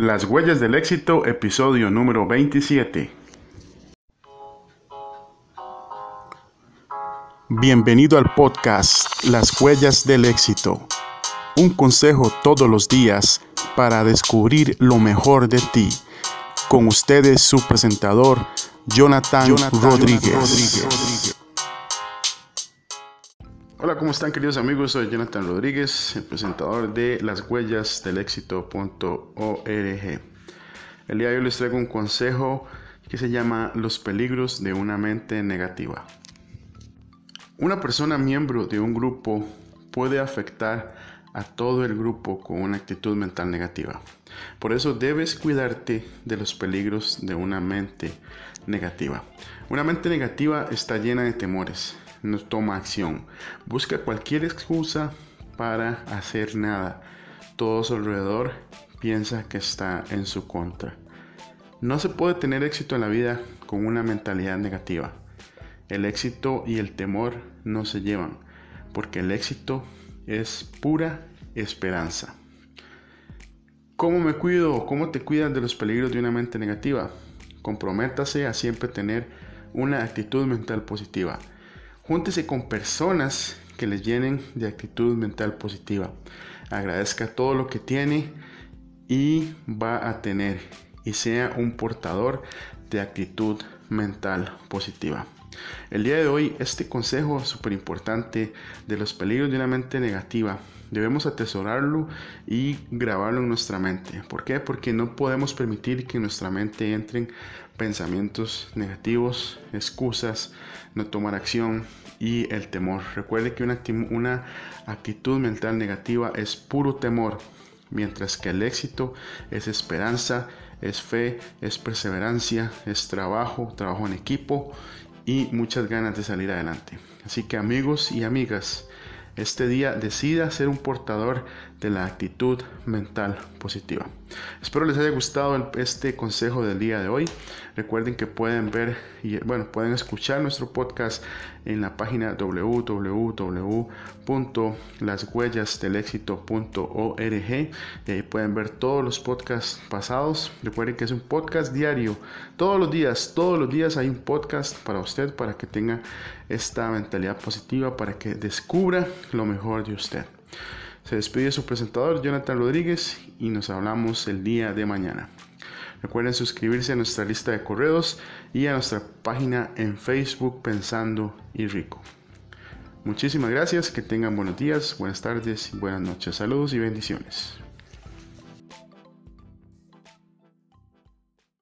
Las huellas del éxito, episodio número 27. Bienvenido al podcast Las huellas del éxito. Un consejo todos los días para descubrir lo mejor de ti. Con ustedes su presentador, Jonathan, Rodríguez. Hola, ¿cómo están queridos amigos? Soy Jonathan Rodríguez, el presentador de las huellas del éxito.org. El día de hoy les traigo un consejo que se llama Los peligros de una mente negativa. Una persona miembro de un grupo puede afectar a todo el grupo con una actitud mental negativa. Por eso debes cuidarte de los peligros de una mente negativa. Una mente negativa está llena de temores, no toma acción. Busca cualquier excusa para hacer nada. Todo su alrededor piensa que está en su contra. No se puede tener éxito en la vida con una mentalidad negativa. El éxito y el temor no se llevan, porque el éxito es pura esperanza. ¿Cómo me cuido? ¿Cómo te cuidas de los peligros de una mente negativa? Comprométase a siempre tener una actitud mental positiva. Júntese con personas que le llenen de actitud mental positiva. Agradezca todo lo que tiene y va a tener y sea un portador de actitud mental positiva. El día de hoy este consejo súper importante de los peligros de una mente negativa debemos atesorarlo y grabarlo en nuestra mente. ¿Por qué? Porque no podemos permitir que en nuestra mente entren pensamientos negativos, excusas, no tomar acción y el temor. Recuerde que una, una actitud mental negativa es puro temor, mientras que el éxito es esperanza, es fe, es perseverancia, es trabajo, trabajo en equipo y muchas ganas de salir adelante. Así que amigos y amigas, este día decida ser un portador de la actitud mental positiva. Espero les haya gustado este consejo del día de hoy. Recuerden que pueden ver y bueno, pueden escuchar nuestro podcast en la página www.lashuellasdelexito.org y ahí pueden ver todos los podcasts pasados. Recuerden que es un podcast diario. Todos los días, todos los días hay un podcast para usted para que tenga esta mentalidad positiva, para que descubra lo mejor de usted. Se despide su presentador Jonathan Rodríguez y nos hablamos el día de mañana. Recuerden suscribirse a nuestra lista de correos y a nuestra página en Facebook Pensando y Rico. Muchísimas gracias, que tengan buenos días, buenas tardes y buenas noches. Saludos y bendiciones.